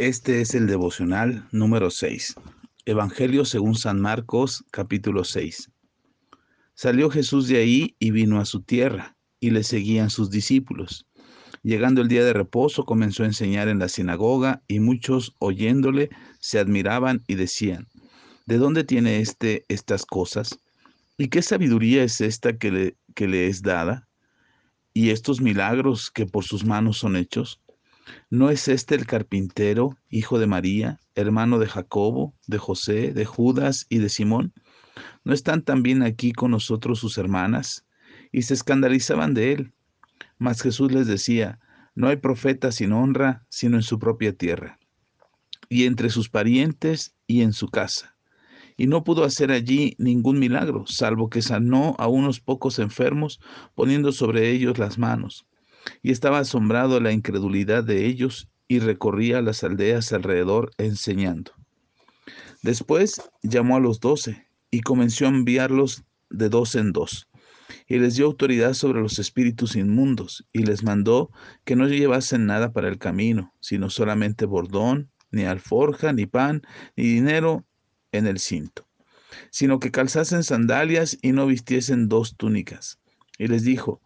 Este es el devocional número 6. Evangelio según San Marcos, capítulo 6. Salió Jesús de ahí y vino a su tierra, y le seguían sus discípulos. Llegando el día de reposo, comenzó a enseñar en la sinagoga, y muchos oyéndole se admiraban y decían, ¿de dónde tiene éste estas cosas? ¿Y qué sabiduría es esta que le, que le es dada? ¿Y estos milagros que por sus manos son hechos? ¿No es este el carpintero, hijo de María, hermano de Jacobo, de José, de Judas y de Simón? ¿No están también aquí con nosotros sus hermanas? Y se escandalizaban de él. Mas Jesús les decía, no hay profeta sin honra, sino en su propia tierra, y entre sus parientes y en su casa. Y no pudo hacer allí ningún milagro, salvo que sanó a unos pocos enfermos, poniendo sobre ellos las manos y estaba asombrado la incredulidad de ellos y recorría las aldeas alrededor enseñando. Después llamó a los doce y comenzó a enviarlos de dos en dos, y les dio autoridad sobre los espíritus inmundos, y les mandó que no llevasen nada para el camino, sino solamente bordón, ni alforja, ni pan, ni dinero en el cinto, sino que calzasen sandalias y no vistiesen dos túnicas. Y les dijo,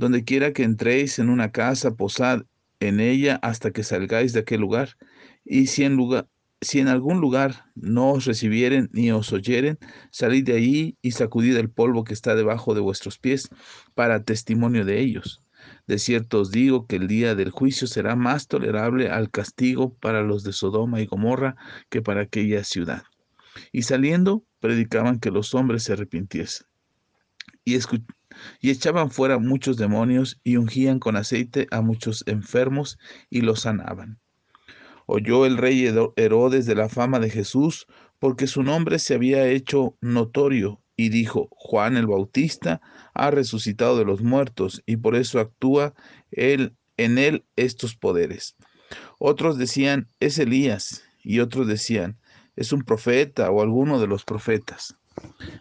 donde quiera que entréis en una casa, posad en ella hasta que salgáis de aquel lugar. Y si en, lugar, si en algún lugar no os recibieren ni os oyeren, salid de allí y sacudid el polvo que está debajo de vuestros pies para testimonio de ellos. De cierto os digo que el día del juicio será más tolerable al castigo para los de Sodoma y Gomorra que para aquella ciudad. Y saliendo, predicaban que los hombres se arrepintiesen. Y, y echaban fuera muchos demonios y ungían con aceite a muchos enfermos y los sanaban. Oyó el rey Herodes de la fama de Jesús porque su nombre se había hecho notorio y dijo, Juan el Bautista ha resucitado de los muertos y por eso actúa él, en él estos poderes. Otros decían, es Elías y otros decían, es un profeta o alguno de los profetas.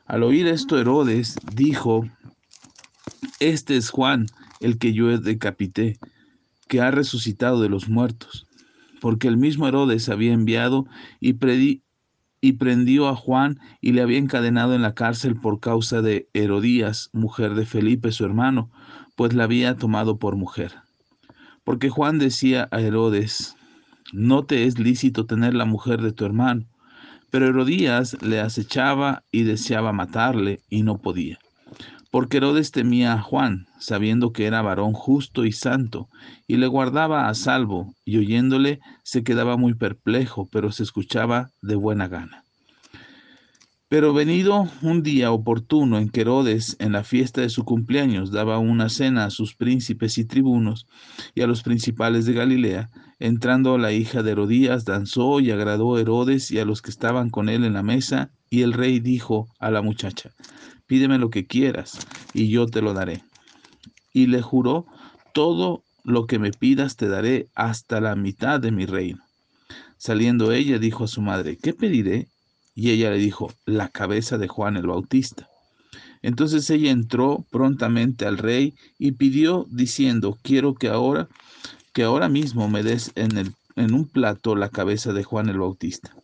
Al oír esto Herodes dijo este es Juan, el que yo decapité, que ha resucitado de los muertos, porque el mismo Herodes había enviado y, y prendió a Juan y le había encadenado en la cárcel por causa de Herodías, mujer de Felipe su hermano, pues la había tomado por mujer. Porque Juan decía a Herodes, no te es lícito tener la mujer de tu hermano. Pero Herodías le acechaba y deseaba matarle y no podía porque Herodes temía a Juan, sabiendo que era varón justo y santo, y le guardaba a salvo, y oyéndole se quedaba muy perplejo, pero se escuchaba de buena gana. Pero venido un día oportuno en que Herodes, en la fiesta de su cumpleaños, daba una cena a sus príncipes y tribunos y a los principales de Galilea, entrando la hija de Herodías, danzó y agradó a Herodes y a los que estaban con él en la mesa, y el rey dijo a la muchacha, pídeme lo que quieras y yo te lo daré. Y le juró, todo lo que me pidas te daré hasta la mitad de mi reino. Saliendo ella dijo a su madre, ¿qué pediré? Y ella le dijo, la cabeza de Juan el Bautista. Entonces ella entró prontamente al rey y pidió diciendo, quiero que ahora, que ahora mismo me des en, el, en un plato la cabeza de Juan el Bautista.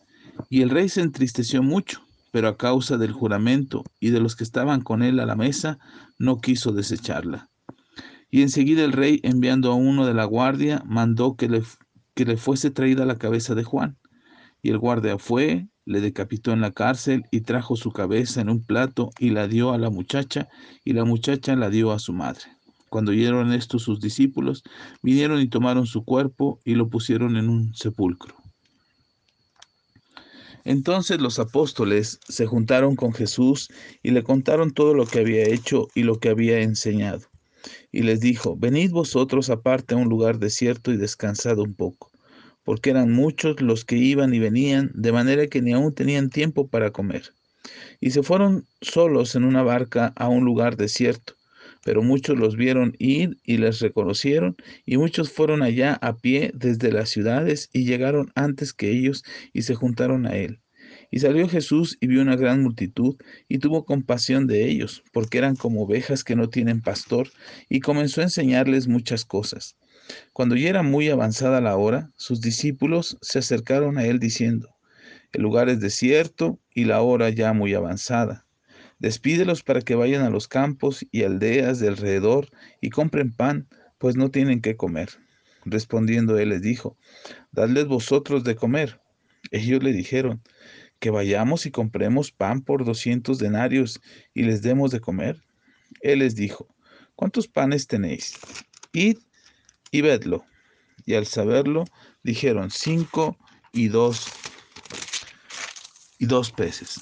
Y el rey se entristeció mucho pero a causa del juramento y de los que estaban con él a la mesa, no quiso desecharla. Y enseguida el rey, enviando a uno de la guardia, mandó que le, que le fuese traída la cabeza de Juan. Y el guardia fue, le decapitó en la cárcel y trajo su cabeza en un plato y la dio a la muchacha, y la muchacha la dio a su madre. Cuando oyeron esto sus discípulos, vinieron y tomaron su cuerpo y lo pusieron en un sepulcro. Entonces los apóstoles se juntaron con Jesús y le contaron todo lo que había hecho y lo que había enseñado. Y les dijo, venid vosotros aparte a un lugar desierto y descansad un poco, porque eran muchos los que iban y venían, de manera que ni aún tenían tiempo para comer. Y se fueron solos en una barca a un lugar desierto, pero muchos los vieron ir y les reconocieron, y muchos fueron allá a pie desde las ciudades y llegaron antes que ellos y se juntaron a él. Y salió Jesús y vio una gran multitud y tuvo compasión de ellos, porque eran como ovejas que no tienen pastor, y comenzó a enseñarles muchas cosas. Cuando ya era muy avanzada la hora, sus discípulos se acercaron a él diciendo, el lugar es desierto y la hora ya muy avanzada. Despídelos para que vayan a los campos y aldeas de alrededor y compren pan, pues no tienen qué comer. Respondiendo él les dijo, Dadles vosotros de comer. Ellos le dijeron, que vayamos y compremos pan por doscientos denarios y les demos de comer. Él les dijo, ¿cuántos panes tenéis? Id y vedlo. Y al saberlo, dijeron, cinco y dos y dos peces.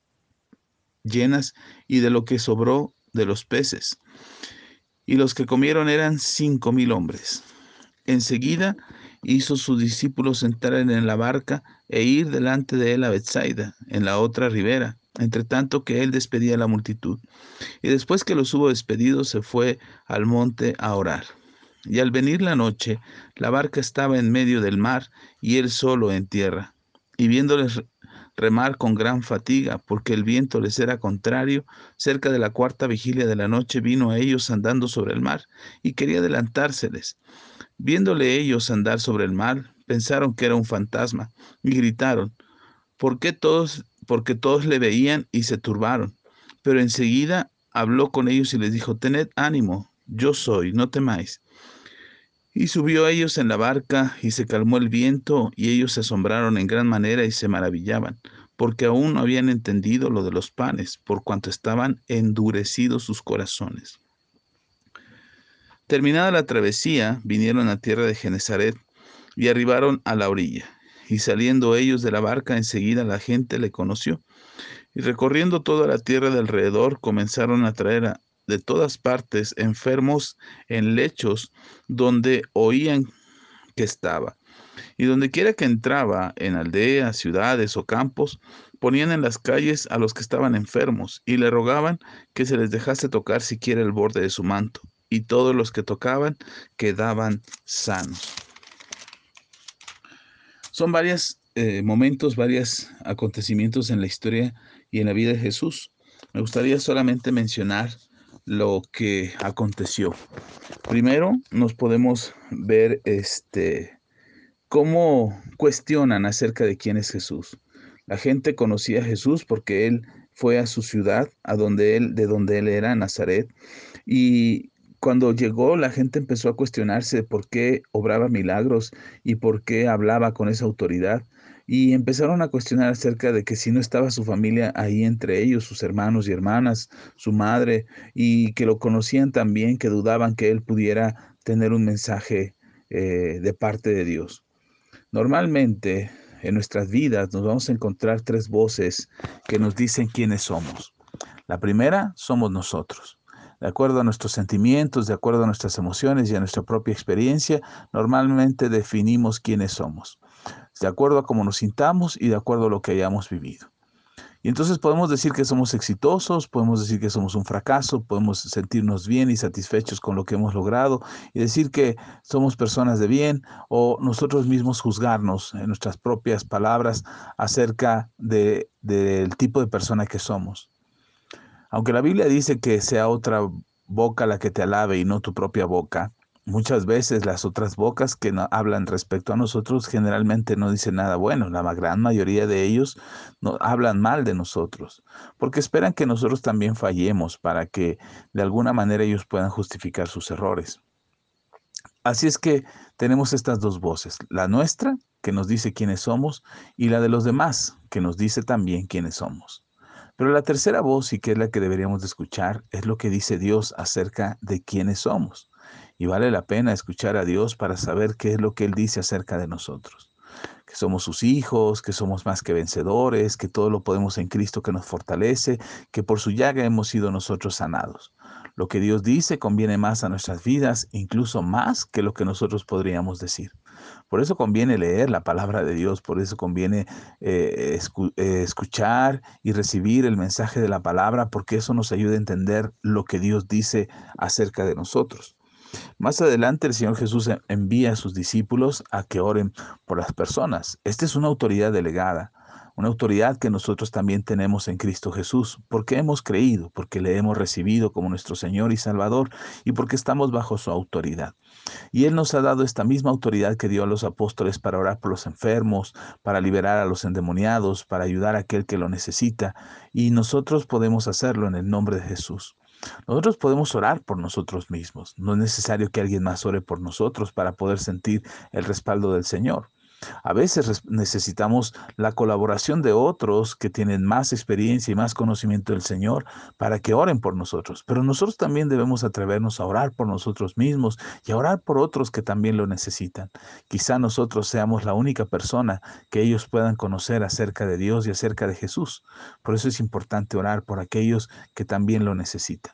llenas, y de lo que sobró de los peces. Y los que comieron eran cinco mil hombres. Enseguida hizo sus discípulos entrar en la barca e ir delante de él a Bethsaida, en la otra ribera, entre tanto que él despedía la multitud. Y después que los hubo despedido, se fue al monte a orar. Y al venir la noche, la barca estaba en medio del mar y él solo en tierra. Y viéndoles remar con gran fatiga, porque el viento les era contrario, cerca de la cuarta vigilia de la noche vino a ellos andando sobre el mar y quería adelantárseles. Viéndole ellos andar sobre el mar, pensaron que era un fantasma y gritaron, ¿por qué todos? Porque todos le veían y se turbaron. Pero enseguida habló con ellos y les dijo, tened ánimo, yo soy, no temáis. Y subió a ellos en la barca y se calmó el viento y ellos se asombraron en gran manera y se maravillaban, porque aún no habían entendido lo de los panes, por cuanto estaban endurecidos sus corazones. Terminada la travesía, vinieron a tierra de Genezaret y arribaron a la orilla. Y saliendo ellos de la barca, enseguida la gente le conoció. Y recorriendo toda la tierra de alrededor, comenzaron a traer de todas partes enfermos en lechos donde oían que estaba. Y donde quiera que entraba, en aldeas, ciudades o campos, ponían en las calles a los que estaban enfermos y le rogaban que se les dejase tocar siquiera el borde de su manto y todos los que tocaban quedaban sanos. Son varios eh, momentos, varios acontecimientos en la historia y en la vida de Jesús. Me gustaría solamente mencionar lo que aconteció. Primero, nos podemos ver este cómo cuestionan acerca de quién es Jesús. La gente conocía a Jesús porque él fue a su ciudad, a donde él, de donde él era, Nazaret, y cuando llegó, la gente empezó a cuestionarse por qué obraba milagros y por qué hablaba con esa autoridad. Y empezaron a cuestionar acerca de que si no estaba su familia ahí entre ellos, sus hermanos y hermanas, su madre, y que lo conocían también, que dudaban que él pudiera tener un mensaje eh, de parte de Dios. Normalmente en nuestras vidas nos vamos a encontrar tres voces que nos dicen quiénes somos. La primera somos nosotros de acuerdo a nuestros sentimientos, de acuerdo a nuestras emociones y a nuestra propia experiencia, normalmente definimos quiénes somos, de acuerdo a cómo nos sintamos y de acuerdo a lo que hayamos vivido. Y entonces podemos decir que somos exitosos, podemos decir que somos un fracaso, podemos sentirnos bien y satisfechos con lo que hemos logrado y decir que somos personas de bien o nosotros mismos juzgarnos en nuestras propias palabras acerca del tipo de persona que somos. Aunque la Biblia dice que sea otra boca la que te alabe y no tu propia boca, muchas veces las otras bocas que hablan respecto a nosotros generalmente no dicen nada bueno. La gran mayoría de ellos no, hablan mal de nosotros, porque esperan que nosotros también fallemos para que de alguna manera ellos puedan justificar sus errores. Así es que tenemos estas dos voces, la nuestra, que nos dice quiénes somos, y la de los demás, que nos dice también quiénes somos. Pero la tercera voz, y que es la que deberíamos de escuchar, es lo que dice Dios acerca de quiénes somos. Y vale la pena escuchar a Dios para saber qué es lo que Él dice acerca de nosotros. Que somos sus hijos, que somos más que vencedores, que todo lo podemos en Cristo que nos fortalece, que por su llaga hemos sido nosotros sanados. Lo que Dios dice conviene más a nuestras vidas, incluso más que lo que nosotros podríamos decir. Por eso conviene leer la palabra de Dios, por eso conviene eh, eh, escuchar y recibir el mensaje de la palabra, porque eso nos ayuda a entender lo que Dios dice acerca de nosotros. Más adelante el Señor Jesús envía a sus discípulos a que oren por las personas. Esta es una autoridad delegada una autoridad que nosotros también tenemos en Cristo Jesús, porque hemos creído, porque le hemos recibido como nuestro Señor y Salvador y porque estamos bajo su autoridad. Y Él nos ha dado esta misma autoridad que dio a los apóstoles para orar por los enfermos, para liberar a los endemoniados, para ayudar a aquel que lo necesita, y nosotros podemos hacerlo en el nombre de Jesús. Nosotros podemos orar por nosotros mismos. No es necesario que alguien más ore por nosotros para poder sentir el respaldo del Señor. A veces necesitamos la colaboración de otros que tienen más experiencia y más conocimiento del Señor para que oren por nosotros. Pero nosotros también debemos atrevernos a orar por nosotros mismos y a orar por otros que también lo necesitan. Quizá nosotros seamos la única persona que ellos puedan conocer acerca de Dios y acerca de Jesús. Por eso es importante orar por aquellos que también lo necesitan.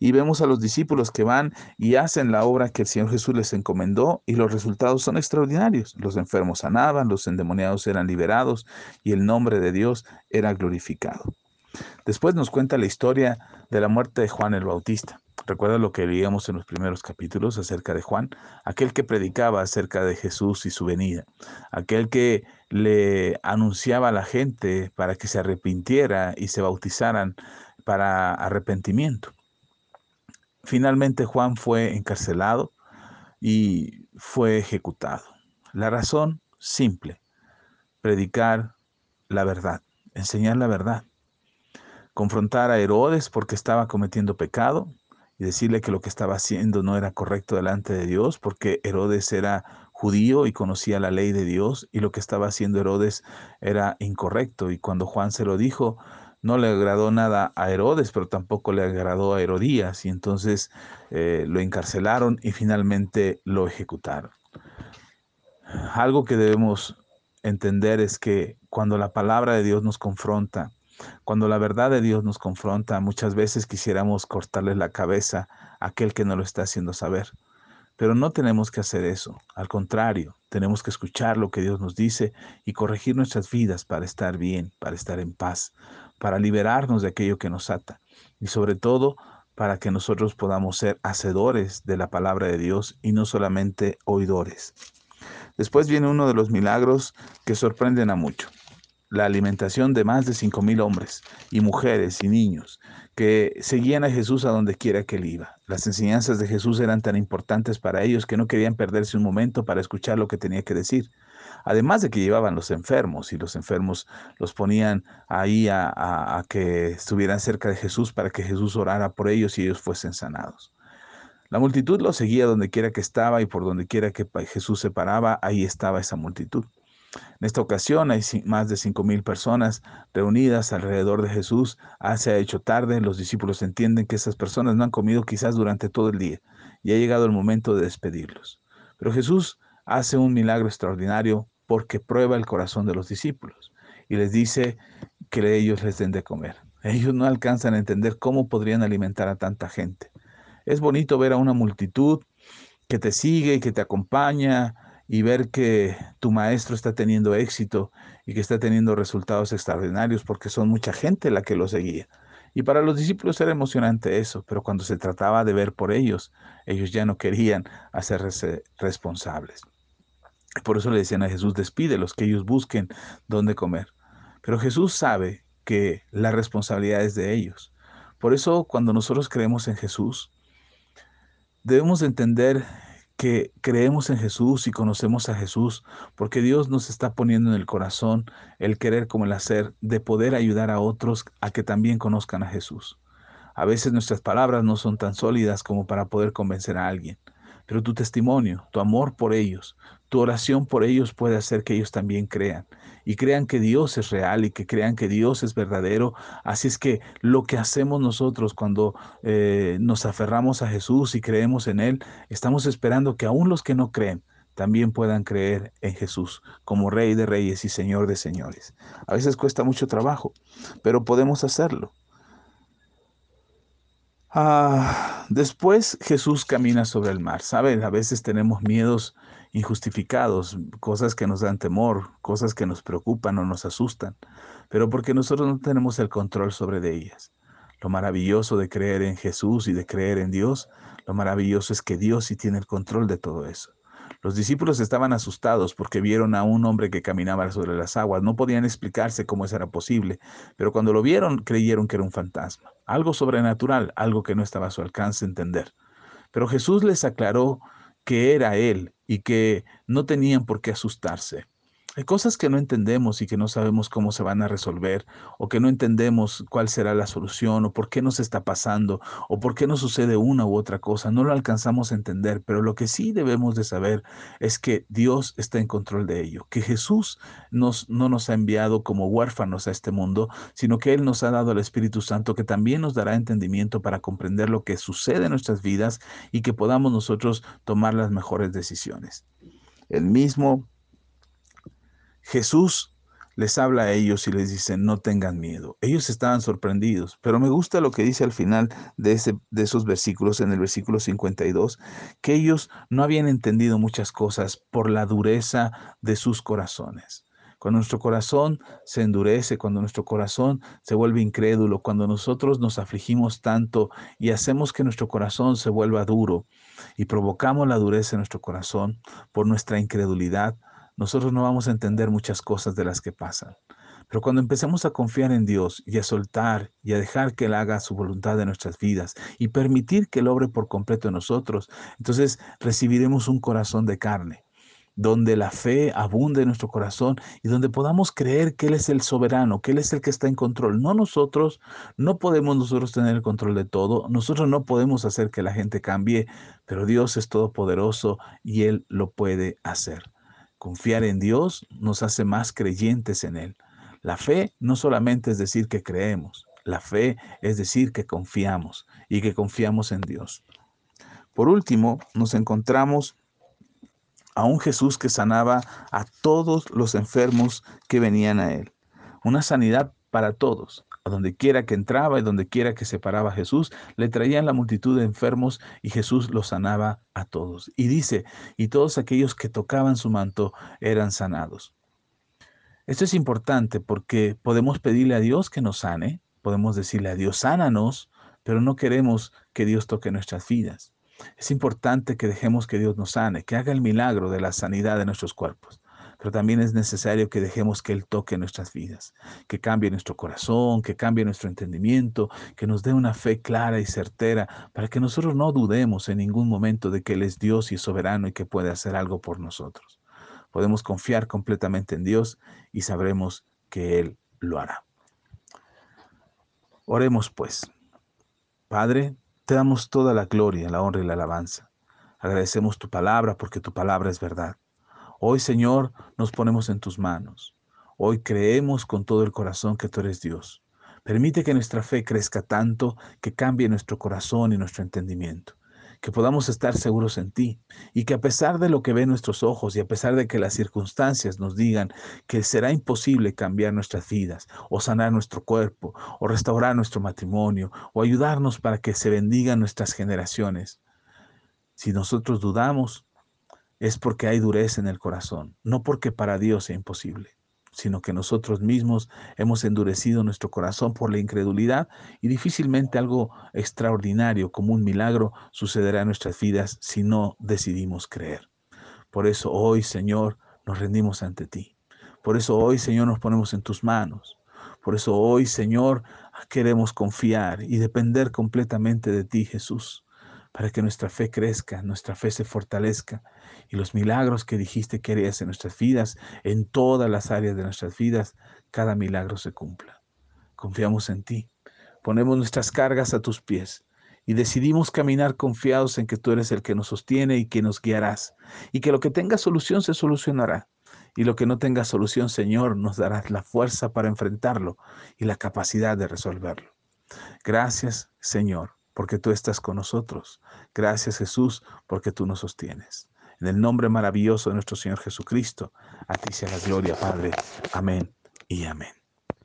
Y vemos a los discípulos que van y hacen la obra que el Señor Jesús les encomendó y los resultados son extraordinarios. Los enfermos sanaban, los endemoniados eran liberados y el nombre de Dios era glorificado. Después nos cuenta la historia de la muerte de Juan el Bautista. Recuerda lo que leíamos en los primeros capítulos acerca de Juan, aquel que predicaba acerca de Jesús y su venida, aquel que le anunciaba a la gente para que se arrepintiera y se bautizaran para arrepentimiento. Finalmente Juan fue encarcelado y fue ejecutado. La razón simple, predicar la verdad, enseñar la verdad, confrontar a Herodes porque estaba cometiendo pecado y decirle que lo que estaba haciendo no era correcto delante de Dios porque Herodes era judío y conocía la ley de Dios y lo que estaba haciendo Herodes era incorrecto y cuando Juan se lo dijo, no le agradó nada a Herodes, pero tampoco le agradó a Herodías, y entonces eh, lo encarcelaron y finalmente lo ejecutaron. Algo que debemos entender es que cuando la palabra de Dios nos confronta, cuando la verdad de Dios nos confronta, muchas veces quisiéramos cortarle la cabeza a aquel que no lo está haciendo saber. Pero no tenemos que hacer eso. Al contrario, tenemos que escuchar lo que Dios nos dice y corregir nuestras vidas para estar bien, para estar en paz, para liberarnos de aquello que nos ata y sobre todo para que nosotros podamos ser hacedores de la palabra de Dios y no solamente oidores. Después viene uno de los milagros que sorprenden a mucho, la alimentación de más de cinco mil hombres y mujeres y niños que seguían a Jesús a donde quiera que él iba. Las enseñanzas de Jesús eran tan importantes para ellos que no querían perderse un momento para escuchar lo que tenía que decir. Además de que llevaban los enfermos y los enfermos los ponían ahí a, que estuvieran cerca de Jesús para que Jesús orara por ellos y ellos fuesen sanados. La multitud lo seguía donde quiera que estaba y por donde quiera que Jesús se paraba, ahí estaba esa multitud. En esta ocasión hay más de cinco mil personas reunidas alrededor de Jesús. Ah, se ha hecho tarde, los discípulos entienden que esas personas no han comido quizás durante todo el día y ha llegado el momento de despedirlos. Pero Jesús hace un milagro extraordinario porque prueba el corazón de los discípulos y les dice que ellos les den de comer. Ellos no alcanzan a entender cómo podrían alimentar a tanta gente. Es bonito ver a una multitud que te sigue y que te acompaña y ver que tu maestro está teniendo éxito y que está teniendo resultados extraordinarios porque son mucha gente la que lo seguía. Y para los discípulos era emocionante eso, pero cuando se trataba de ver por ellos, ellos ya no querían hacerse responsables. Por eso le decían a Jesús, despídelos, que ellos busquen dónde comer. Pero Jesús sabe que la responsabilidad es de ellos. Por eso cuando nosotros creemos en Jesús, debemos entender que creemos en Jesús y conocemos a Jesús, porque Dios nos está poniendo en el corazón el querer como el hacer de poder ayudar a otros a que también conozcan a Jesús. A veces nuestras palabras no son tan sólidas como para poder convencer a alguien, pero tu testimonio, tu amor por ellos, tu oración por ellos puede hacer que ellos también crean y crean que Dios es real y que crean que Dios es verdadero. Así es que lo que hacemos nosotros cuando eh, nos aferramos a Jesús y creemos en Él, estamos esperando que aún los que no creen también puedan creer en Jesús como Rey de Reyes y Señor de Señores. A veces cuesta mucho trabajo, pero podemos hacerlo. Ah, después Jesús camina sobre el mar. Saben, a veces tenemos miedos injustificados, cosas que nos dan temor, cosas que nos preocupan o nos asustan, pero porque nosotros no tenemos el control sobre ellas. Lo maravilloso de creer en Jesús y de creer en Dios, lo maravilloso es que Dios sí tiene el control de todo eso. Los discípulos estaban asustados porque vieron a un hombre que caminaba sobre las aguas. No podían explicarse cómo eso era posible, pero cuando lo vieron creyeron que era un fantasma, algo sobrenatural, algo que no estaba a su alcance entender. Pero Jesús les aclaró que era Él y que no tenían por qué asustarse. Hay cosas que no entendemos y que no sabemos cómo se van a resolver, o que no entendemos cuál será la solución, o por qué nos está pasando, o por qué nos sucede una u otra cosa. No lo alcanzamos a entender, pero lo que sí debemos de saber es que Dios está en control de ello, que Jesús nos, no nos ha enviado como huérfanos a este mundo, sino que Él nos ha dado el Espíritu Santo que también nos dará entendimiento para comprender lo que sucede en nuestras vidas y que podamos nosotros tomar las mejores decisiones. El mismo Jesús les habla a ellos y les dice, no tengan miedo. Ellos estaban sorprendidos, pero me gusta lo que dice al final de, ese, de esos versículos, en el versículo 52, que ellos no habían entendido muchas cosas por la dureza de sus corazones. Cuando nuestro corazón se endurece, cuando nuestro corazón se vuelve incrédulo, cuando nosotros nos afligimos tanto y hacemos que nuestro corazón se vuelva duro y provocamos la dureza en nuestro corazón por nuestra incredulidad, nosotros no vamos a entender muchas cosas de las que pasan. Pero cuando empecemos a confiar en Dios y a soltar y a dejar que Él haga su voluntad en nuestras vidas y permitir que Él obre por completo en nosotros, entonces recibiremos un corazón de carne, donde la fe abunde en nuestro corazón y donde podamos creer que Él es el soberano, que Él es el que está en control. No nosotros, no podemos nosotros tener el control de todo, nosotros no podemos hacer que la gente cambie, pero Dios es todopoderoso y Él lo puede hacer. Confiar en Dios nos hace más creyentes en Él. La fe no solamente es decir que creemos, la fe es decir que confiamos y que confiamos en Dios. Por último, nos encontramos a un Jesús que sanaba a todos los enfermos que venían a Él. Una sanidad para todos. A donde quiera que entraba y donde quiera que se paraba Jesús, le traían la multitud de enfermos y Jesús los sanaba a todos. Y dice, y todos aquellos que tocaban su manto eran sanados. Esto es importante porque podemos pedirle a Dios que nos sane, podemos decirle a Dios, sánanos, pero no queremos que Dios toque nuestras vidas. Es importante que dejemos que Dios nos sane, que haga el milagro de la sanidad de nuestros cuerpos pero también es necesario que dejemos que Él toque nuestras vidas, que cambie nuestro corazón, que cambie nuestro entendimiento, que nos dé una fe clara y certera para que nosotros no dudemos en ningún momento de que Él es Dios y soberano y que puede hacer algo por nosotros. Podemos confiar completamente en Dios y sabremos que Él lo hará. Oremos pues. Padre, te damos toda la gloria, la honra y la alabanza. Agradecemos tu palabra porque tu palabra es verdad. Hoy, Señor, nos ponemos en tus manos. Hoy creemos con todo el corazón que tú eres Dios. Permite que nuestra fe crezca tanto que cambie nuestro corazón y nuestro entendimiento. Que podamos estar seguros en ti y que a pesar de lo que ven nuestros ojos y a pesar de que las circunstancias nos digan que será imposible cambiar nuestras vidas o sanar nuestro cuerpo o restaurar nuestro matrimonio o ayudarnos para que se bendigan nuestras generaciones, si nosotros dudamos, es porque hay dureza en el corazón, no porque para Dios sea imposible, sino que nosotros mismos hemos endurecido nuestro corazón por la incredulidad y difícilmente algo extraordinario como un milagro sucederá en nuestras vidas si no decidimos creer. Por eso hoy, Señor, nos rendimos ante ti. Por eso hoy, Señor, nos ponemos en tus manos. Por eso hoy, Señor, queremos confiar y depender completamente de ti, Jesús para que nuestra fe crezca, nuestra fe se fortalezca y los milagros que dijiste que harías en nuestras vidas, en todas las áreas de nuestras vidas, cada milagro se cumpla. Confiamos en ti, ponemos nuestras cargas a tus pies y decidimos caminar confiados en que tú eres el que nos sostiene y que nos guiarás y que lo que tenga solución se solucionará. Y lo que no tenga solución, Señor, nos darás la fuerza para enfrentarlo y la capacidad de resolverlo. Gracias, Señor, porque tú estás con nosotros. Gracias Jesús, porque tú nos sostienes. En el nombre maravilloso de nuestro Señor Jesucristo, a ti sea la gloria, Padre. Amén y amén.